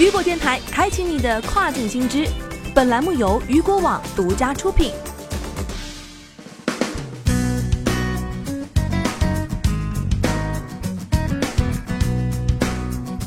雨果电台开启你的跨境新知。本栏目由雨果网独家出品。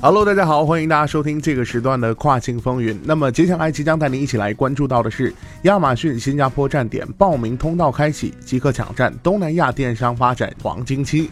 Hello，大家好，欢迎大家收听这个时段的跨境风云。那么接下来即将带您一起来关注到的是亚马逊新加坡站点报名通道开启，即可抢占东南亚电商发展黄金期。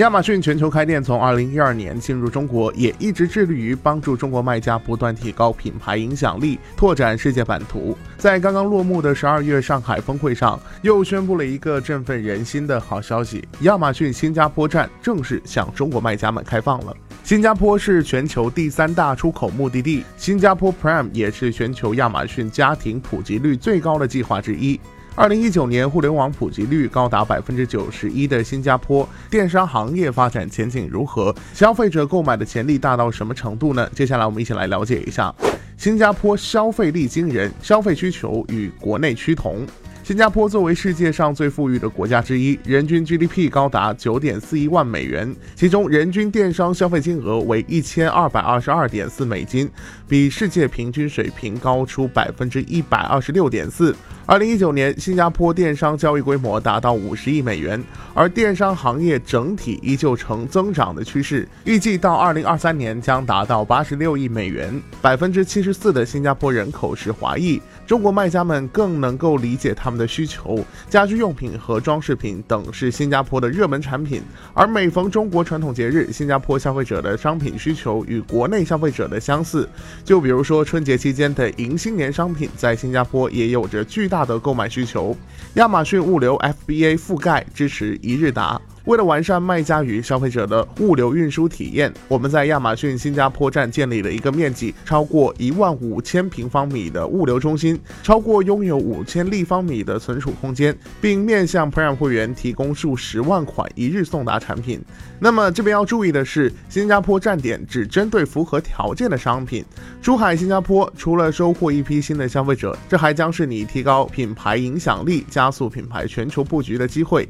亚马逊全球开店从二零一二年进入中国，也一直致力于帮助中国卖家不断提高品牌影响力，拓展世界版图。在刚刚落幕的十二月上海峰会上，又宣布了一个振奋人心的好消息：亚马逊新加坡站正式向中国卖家们开放了。新加坡是全球第三大出口目的地，新加坡 Prime 也是全球亚马逊家庭普及率最高的计划之一。二零一九年，互联网普及率高达百分之九十一的新加坡电商行业发展前景如何？消费者购买的潜力大到什么程度呢？接下来我们一起来了解一下。新加坡消费力惊人，消费需求与国内趋同。新加坡作为世界上最富裕的国家之一，人均 GDP 高达九点四一万美元，其中人均电商消费金额为一千二百二十二点四美金，比世界平均水平高出百分之一百二十六点四。二零一九年，新加坡电商交易规模达到五十亿美元，而电商行业整体依旧呈增长的趋势，预计到二零二三年将达到八十六亿美元。百分之七十四的新加坡人口是华裔，中国卖家们更能够理解他们。的需求，家居用品和装饰品等是新加坡的热门产品。而每逢中国传统节日，新加坡消费者的商品需求与国内消费者的相似。就比如说春节期间的迎新年商品，在新加坡也有着巨大的购买需求。亚马逊物流 FBA 覆盖支持一日达。为了完善卖家与消费者的物流运输体验，我们在亚马逊新加坡站建立了一个面积超过一万五千平方米的物流中心，超过拥有五千立方米的存储空间，并面向 Prime 会员提供数十万款一日送达产品。那么这边要注意的是，新加坡站点只针对符合条件的商品。珠海新加坡除了收获一批新的消费者，这还将是你提高品牌影响力、加速品牌全球布局的机会。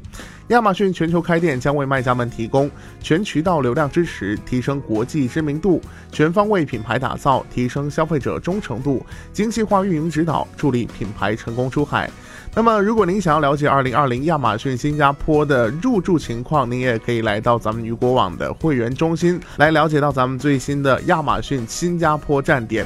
亚马逊全球开店将为卖家们提供全渠道流量支持，提升国际知名度，全方位品牌打造，提升消费者忠诚度，精细化运营指导，助力品牌成功出海。那么，如果您想要了解二零二零亚马逊新加坡的入驻情况，您也可以来到咱们雨果网的会员中心，来了解到咱们最新的亚马逊新加坡站点。